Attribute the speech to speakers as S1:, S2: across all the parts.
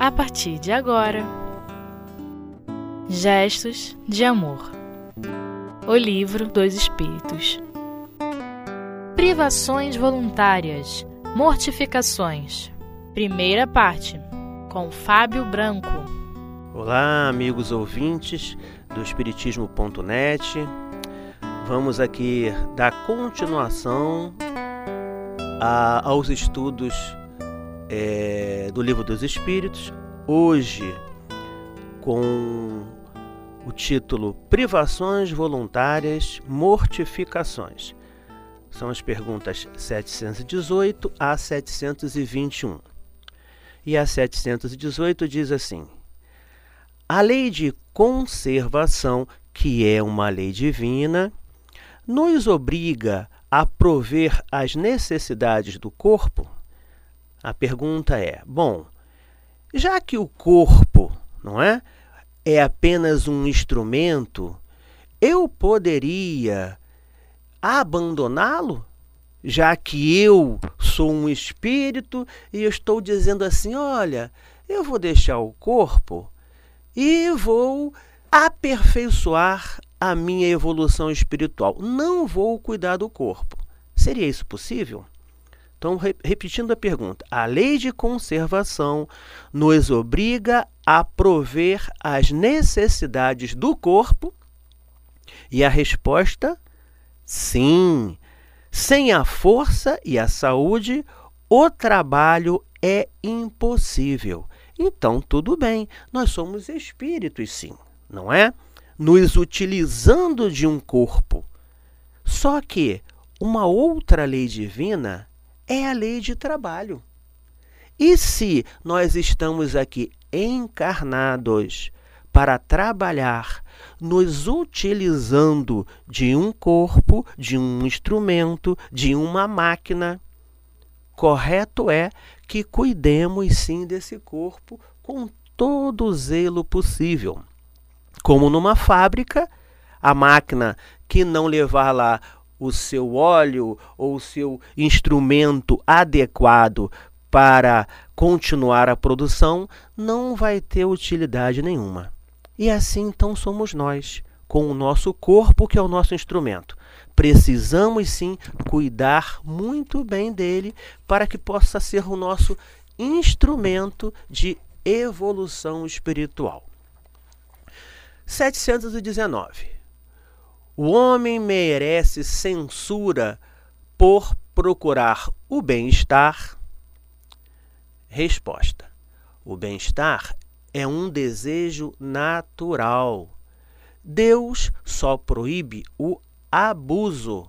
S1: a partir de agora. Gestos de Amor O Livro dos Espíritos Privações voluntárias, mortificações. Primeira parte, com Fábio Branco.
S2: Olá, amigos ouvintes do Espiritismo.net. Vamos aqui dar continuação a, aos estudos é, do Livro dos Espíritos, hoje com o título Privações Voluntárias, Mortificações. São as perguntas 718 a 721. E a 718 diz assim: A lei de conservação, que é uma lei divina, nos obriga a prover as necessidades do corpo? A pergunta é: bom, já que o corpo, não é, é apenas um instrumento, eu poderia abandoná-lo? Já que eu sou um espírito e estou dizendo assim: olha, eu vou deixar o corpo e vou aperfeiçoar a minha evolução espiritual. Não vou cuidar do corpo. Seria isso possível? Então, re repetindo a pergunta, a lei de conservação nos obriga a prover as necessidades do corpo? E a resposta Sim, sem a força e a saúde, o trabalho é impossível. Então, tudo bem, nós somos espíritos, sim, não é? Nos utilizando de um corpo. Só que uma outra lei divina é a lei de trabalho. E se nós estamos aqui encarnados para trabalhar, nos utilizando de um corpo, de um instrumento, de uma máquina. Correto é que cuidemos sim desse corpo com todo o zelo possível. Como numa fábrica, a máquina que não levar lá o seu óleo ou o seu instrumento adequado para continuar a produção não vai ter utilidade nenhuma. E assim então somos nós, com o nosso corpo, que é o nosso instrumento. Precisamos sim cuidar muito bem dele para que possa ser o nosso instrumento de evolução espiritual. 719. O homem merece censura por procurar o bem-estar? Resposta: O bem-estar é um desejo natural. Deus só proíbe o abuso,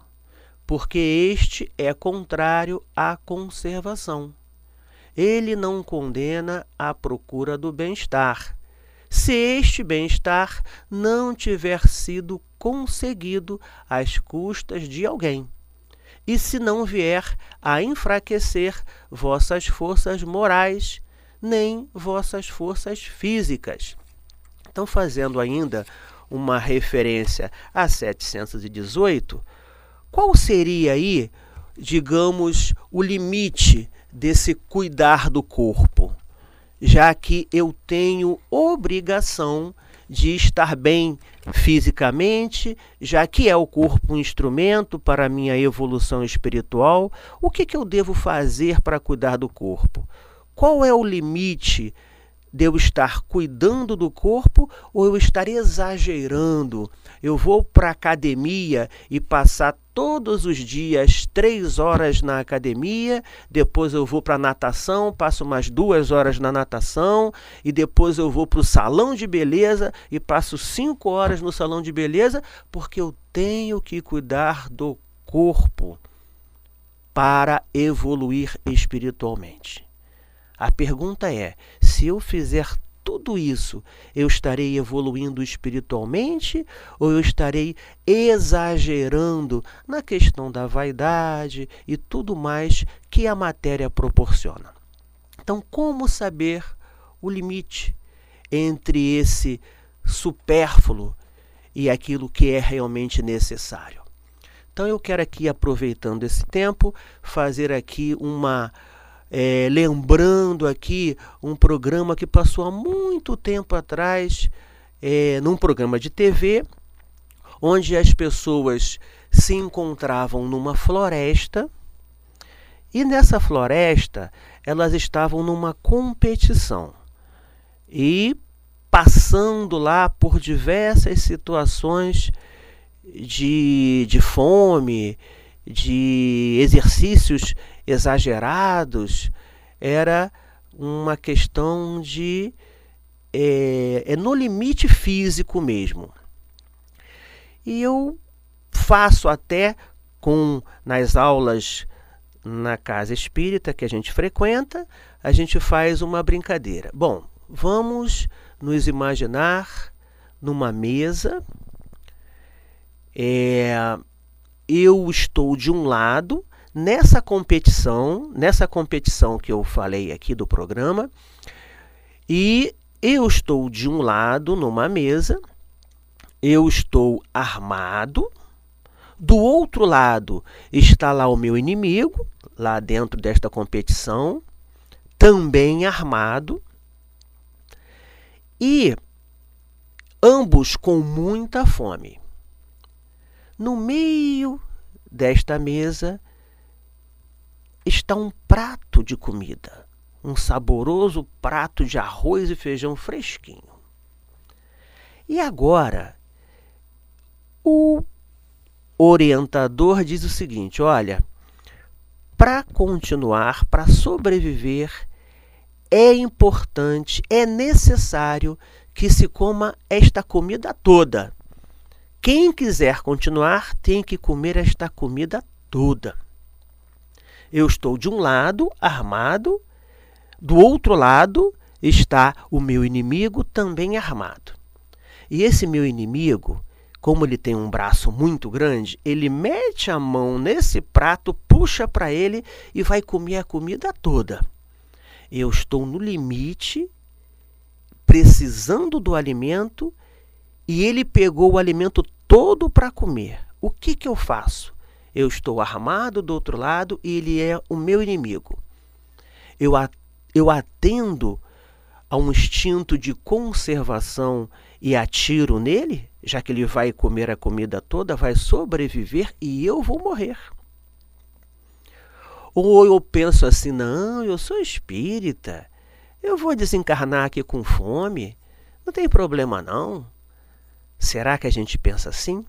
S2: porque este é contrário à conservação. Ele não condena a procura do bem-estar, se este bem-estar não tiver sido conseguido às custas de alguém, e se não vier a enfraquecer vossas forças morais nem vossas forças físicas. Então, fazendo ainda uma referência a 718, qual seria aí, digamos, o limite desse cuidar do corpo? Já que eu tenho obrigação de estar bem fisicamente, já que é o corpo um instrumento para a minha evolução espiritual, o que, que eu devo fazer para cuidar do corpo? Qual é o limite de eu estar cuidando do corpo ou eu estar exagerando? Eu vou para a academia e passar todos os dias três horas na academia, depois eu vou para natação, passo umas duas horas na natação, e depois eu vou para o salão de beleza e passo cinco horas no salão de beleza, porque eu tenho que cuidar do corpo para evoluir espiritualmente. A pergunta é: se eu fizer tudo isso, eu estarei evoluindo espiritualmente ou eu estarei exagerando na questão da vaidade e tudo mais que a matéria proporciona? Então, como saber o limite entre esse supérfluo e aquilo que é realmente necessário? Então, eu quero aqui, aproveitando esse tempo, fazer aqui uma é, lembrando aqui um programa que passou há muito tempo atrás, é, num programa de TV, onde as pessoas se encontravam numa floresta e nessa floresta elas estavam numa competição. E passando lá por diversas situações de, de fome, de exercícios exagerados, era uma questão de. É, é no limite físico mesmo. E eu faço até com nas aulas na casa espírita que a gente frequenta, a gente faz uma brincadeira. Bom, vamos nos imaginar numa mesa. É, eu estou de um lado nessa competição, nessa competição que eu falei aqui do programa, e eu estou de um lado numa mesa, eu estou armado, do outro lado está lá o meu inimigo, lá dentro desta competição, também armado. E ambos com muita fome. No meio desta mesa está um prato de comida, um saboroso prato de arroz e feijão fresquinho. E agora, o orientador diz o seguinte: olha, para continuar, para sobreviver, é importante, é necessário que se coma esta comida toda. Quem quiser continuar tem que comer esta comida toda. Eu estou de um lado armado, do outro lado está o meu inimigo também armado. E esse meu inimigo, como ele tem um braço muito grande, ele mete a mão nesse prato, puxa para ele e vai comer a comida toda. Eu estou no limite, precisando do alimento, e ele pegou o alimento todo para comer. O que, que eu faço? Eu estou armado do outro lado e ele é o meu inimigo. Eu, eu atendo a um instinto de conservação e atiro nele? já que ele vai comer a comida toda, vai sobreviver e eu vou morrer. Ou eu penso assim: não, eu sou espírita, eu vou desencarnar aqui com fome, não tem problema não. Será que a gente pensa assim?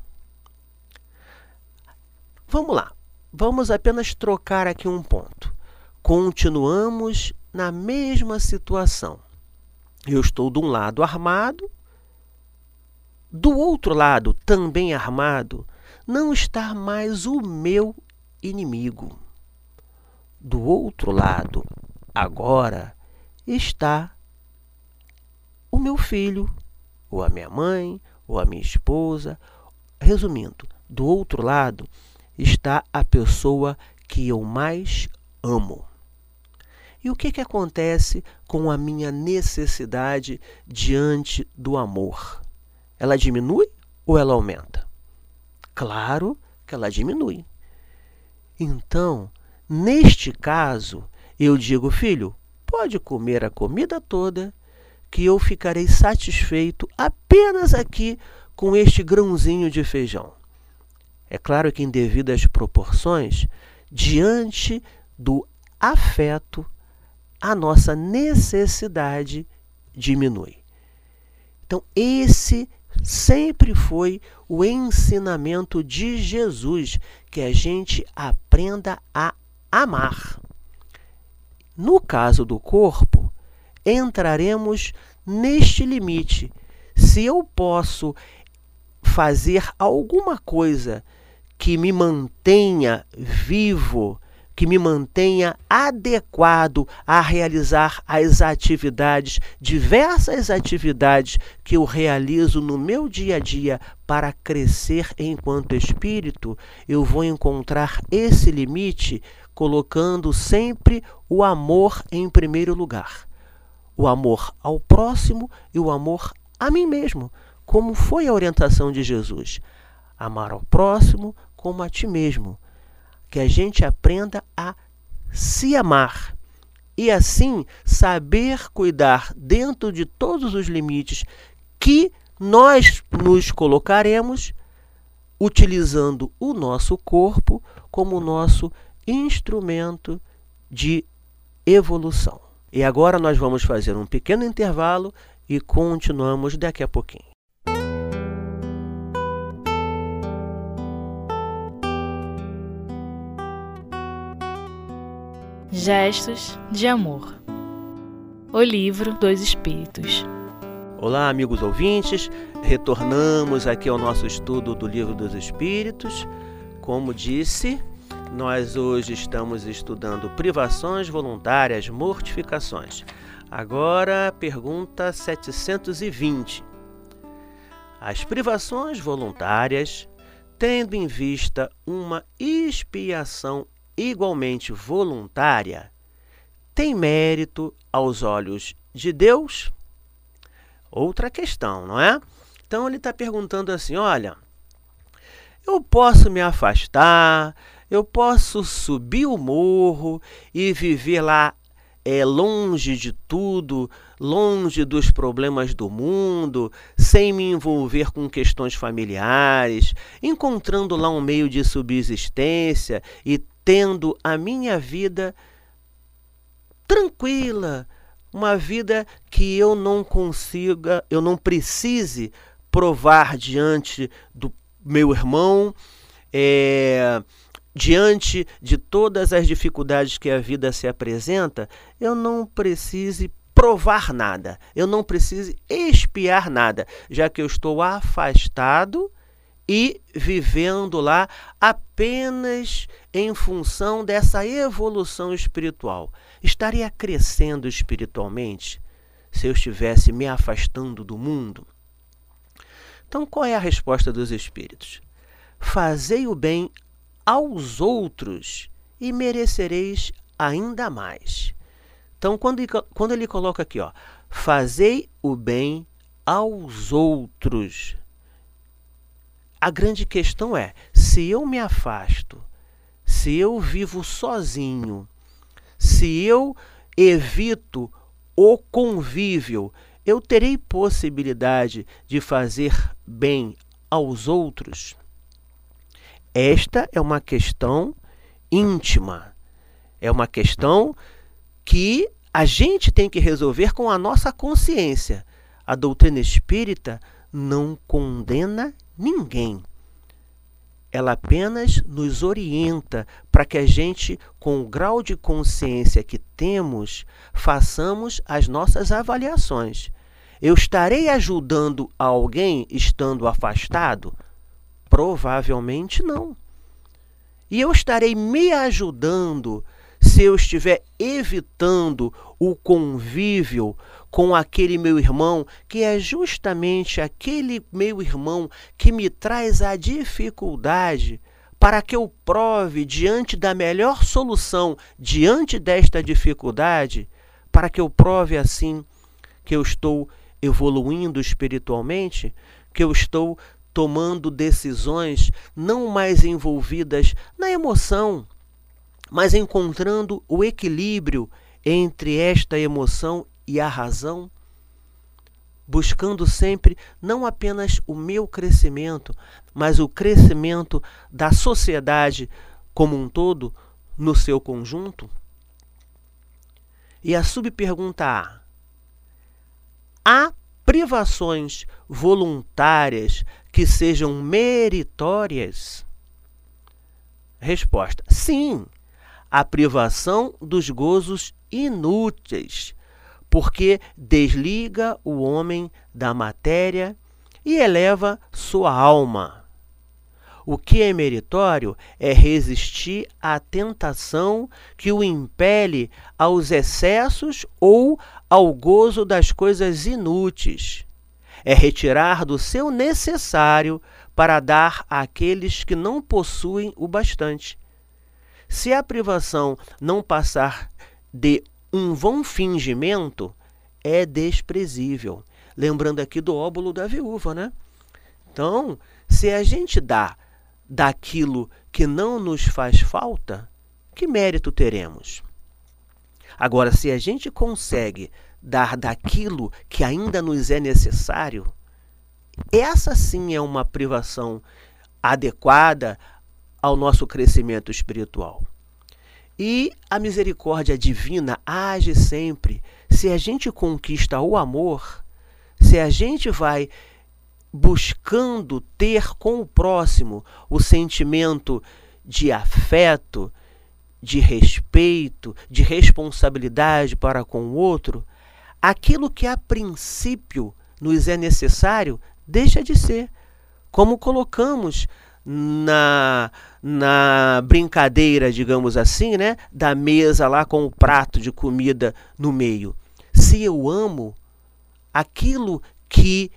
S2: Vamos lá, vamos apenas trocar aqui um ponto. Continuamos na mesma situação. Eu estou de um lado armado do outro lado, também armado, não está mais o meu inimigo. Do outro lado, agora, está o meu filho, ou a minha mãe, ou a minha esposa. Resumindo, do outro lado está a pessoa que eu mais amo. E o que, que acontece com a minha necessidade diante do amor? ela diminui ou ela aumenta? Claro que ela diminui. Então, neste caso, eu digo, filho, pode comer a comida toda, que eu ficarei satisfeito apenas aqui com este grãozinho de feijão. É claro que em devidas proporções, diante do afeto, a nossa necessidade diminui. Então, esse sempre foi o ensinamento de Jesus que a gente aprenda a amar. No caso do corpo, entraremos neste limite. Se eu posso fazer alguma coisa que me mantenha vivo, que me mantenha adequado a realizar as atividades, diversas atividades que eu realizo no meu dia a dia para crescer enquanto espírito, eu vou encontrar esse limite colocando sempre o amor em primeiro lugar. O amor ao próximo e o amor a mim mesmo, como foi a orientação de Jesus. Amar ao próximo como a ti mesmo que a gente aprenda a se amar. e assim saber cuidar dentro de todos os limites que nós nos colocaremos utilizando o nosso corpo como nosso instrumento de evolução. E agora nós vamos fazer um pequeno intervalo e continuamos daqui a pouquinho.
S1: Gestos de Amor O Livro dos Espíritos
S2: Olá, amigos ouvintes, retornamos aqui ao nosso estudo do Livro dos Espíritos. Como disse, nós hoje estamos estudando privações voluntárias, mortificações. Agora, pergunta 720. As privações voluntárias, tendo em vista uma expiação igualmente voluntária, tem mérito aos olhos de Deus? Outra questão, não é? Então ele está perguntando assim: olha, eu posso me afastar, eu posso subir o morro e viver lá é, longe de tudo, longe dos problemas do mundo, sem me envolver com questões familiares, encontrando lá um meio de subsistência e tendo a minha vida tranquila, uma vida que eu não consiga, eu não precise provar diante do meu irmão, é, diante de todas as dificuldades que a vida se apresenta, eu não precise provar nada, eu não precise expiar nada, já que eu estou afastado e vivendo lá apenas em função dessa evolução espiritual. Estaria crescendo espiritualmente se eu estivesse me afastando do mundo? Então, qual é a resposta dos espíritos? Fazei o bem aos outros e merecereis ainda mais. Então, quando ele, quando ele coloca aqui, ó, fazei o bem aos outros. A grande questão é: se eu me afasto, se eu vivo sozinho, se eu evito o convívio, eu terei possibilidade de fazer bem aos outros? Esta é uma questão íntima. É uma questão que a gente tem que resolver com a nossa consciência. A doutrina espírita não condena ninguém. Ela apenas nos orienta para que a gente, com o grau de consciência que temos, façamos as nossas avaliações. Eu estarei ajudando alguém estando afastado? Provavelmente não. E eu estarei me ajudando se eu estiver evitando o convívio com aquele meu irmão, que é justamente aquele meu irmão que me traz a dificuldade, para que eu prove diante da melhor solução, diante desta dificuldade, para que eu prove assim que eu estou evoluindo espiritualmente, que eu estou tomando decisões não mais envolvidas na emoção, mas encontrando o equilíbrio entre esta emoção e a razão, buscando sempre não apenas o meu crescimento, mas o crescimento da sociedade como um todo no seu conjunto? E a subpergunta A: há privações voluntárias que sejam meritórias? Resposta: sim. A privação dos gozos inúteis, porque desliga o homem da matéria e eleva sua alma. O que é meritório é resistir à tentação que o impele aos excessos ou ao gozo das coisas inúteis é retirar do seu necessário para dar àqueles que não possuem o bastante. Se a privação não passar de um vão fingimento, é desprezível. Lembrando aqui do óbolo da viúva, né? Então, se a gente dá daquilo que não nos faz falta, que mérito teremos? Agora, se a gente consegue dar daquilo que ainda nos é necessário, essa sim é uma privação adequada ao nosso crescimento espiritual. E a misericórdia divina age sempre. Se a gente conquista o amor, se a gente vai buscando ter com o próximo o sentimento de afeto, de respeito, de responsabilidade para com o outro, aquilo que a princípio nos é necessário deixa de ser. Como colocamos na, na brincadeira, digamos assim, né, da mesa lá com o prato de comida no meio. Se eu amo aquilo que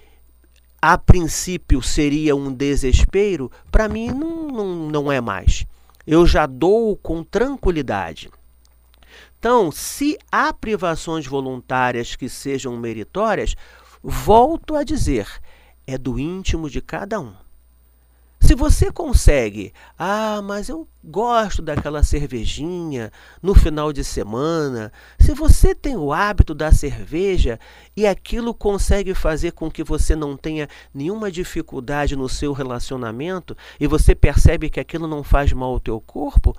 S2: a princípio seria um desespero, para mim não, não, não é mais. Eu já dou com tranquilidade. Então, se há privações voluntárias que sejam meritórias, volto a dizer, é do íntimo de cada um. Se você consegue, ah, mas eu gosto daquela cervejinha no final de semana. Se você tem o hábito da cerveja e aquilo consegue fazer com que você não tenha nenhuma dificuldade no seu relacionamento e você percebe que aquilo não faz mal ao teu corpo,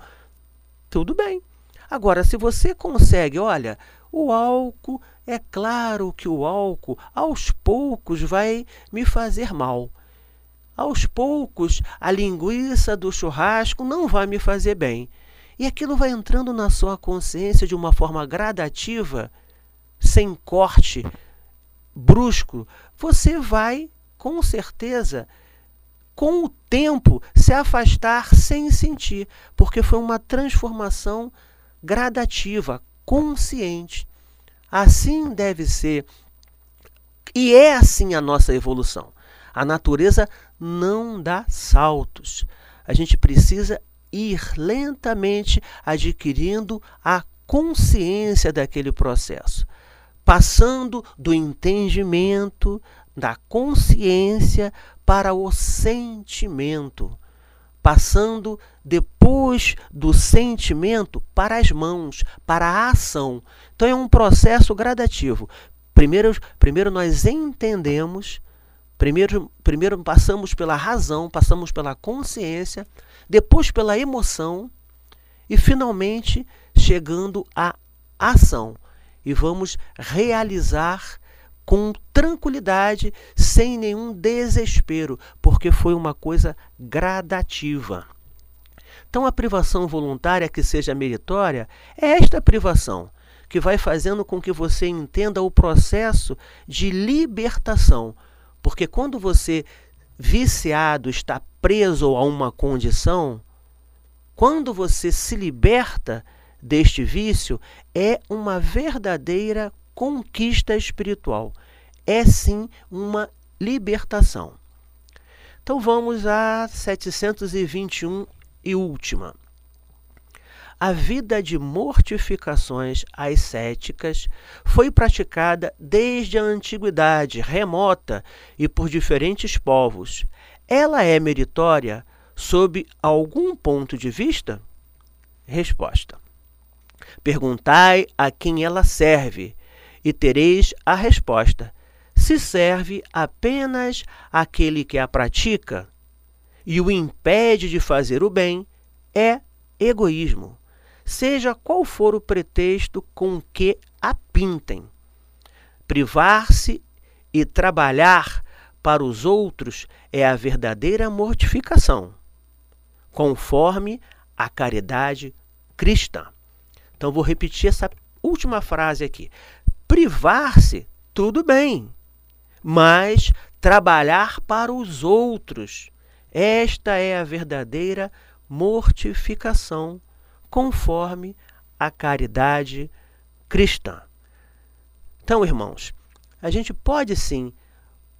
S2: tudo bem. Agora, se você consegue, olha, o álcool, é claro que o álcool aos poucos vai me fazer mal. Aos poucos, a linguiça do churrasco não vai me fazer bem. E aquilo vai entrando na sua consciência de uma forma gradativa, sem corte brusco. Você vai, com certeza, com o tempo, se afastar sem sentir, porque foi uma transformação gradativa, consciente. Assim deve ser. E é assim a nossa evolução. A natureza não dá saltos. A gente precisa ir lentamente adquirindo a consciência daquele processo, passando do entendimento, da consciência para o sentimento, passando depois do sentimento para as mãos, para a ação. Então é um processo gradativo. Primeiro, primeiro nós entendemos Primeiro, primeiro passamos pela razão, passamos pela consciência, depois pela emoção e finalmente chegando à ação. E vamos realizar com tranquilidade, sem nenhum desespero, porque foi uma coisa gradativa. Então, a privação voluntária que seja meritória é esta privação que vai fazendo com que você entenda o processo de libertação porque quando você, viciado, está preso a uma condição, quando você se liberta deste vício, é uma verdadeira conquista espiritual. É sim uma libertação. Então vamos a 721 e última a vida de mortificações ascéticas foi praticada desde a antiguidade remota e por diferentes povos. Ela é meritória sob algum ponto de vista? Resposta: Perguntai a quem ela serve, e tereis a resposta. Se serve apenas aquele que a pratica e o impede de fazer o bem, é egoísmo seja qual for o pretexto com que a pintem. Privar-se e trabalhar para os outros é a verdadeira mortificação, conforme a caridade cristã. Então vou repetir essa última frase aqui. Privar-se, tudo bem, mas trabalhar para os outros, esta é a verdadeira mortificação conforme a caridade cristã. Então, irmãos, a gente pode sim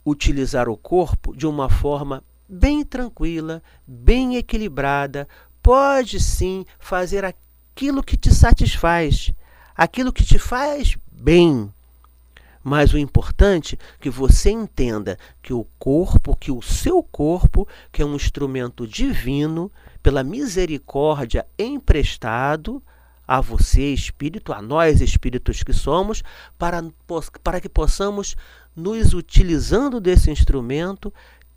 S2: utilizar o corpo de uma forma bem tranquila, bem equilibrada, pode sim fazer aquilo que te satisfaz, aquilo que te faz bem. Mas o importante é que você entenda que o corpo, que o seu corpo, que é um instrumento divino, pela misericórdia emprestado a você, espírito, a nós, espíritos que somos, para, para que possamos, nos utilizando desse instrumento,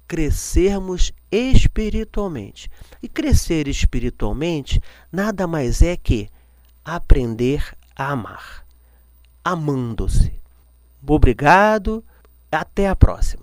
S2: crescermos espiritualmente. E crescer espiritualmente nada mais é que aprender a amar, amando-se. Obrigado, até a próxima.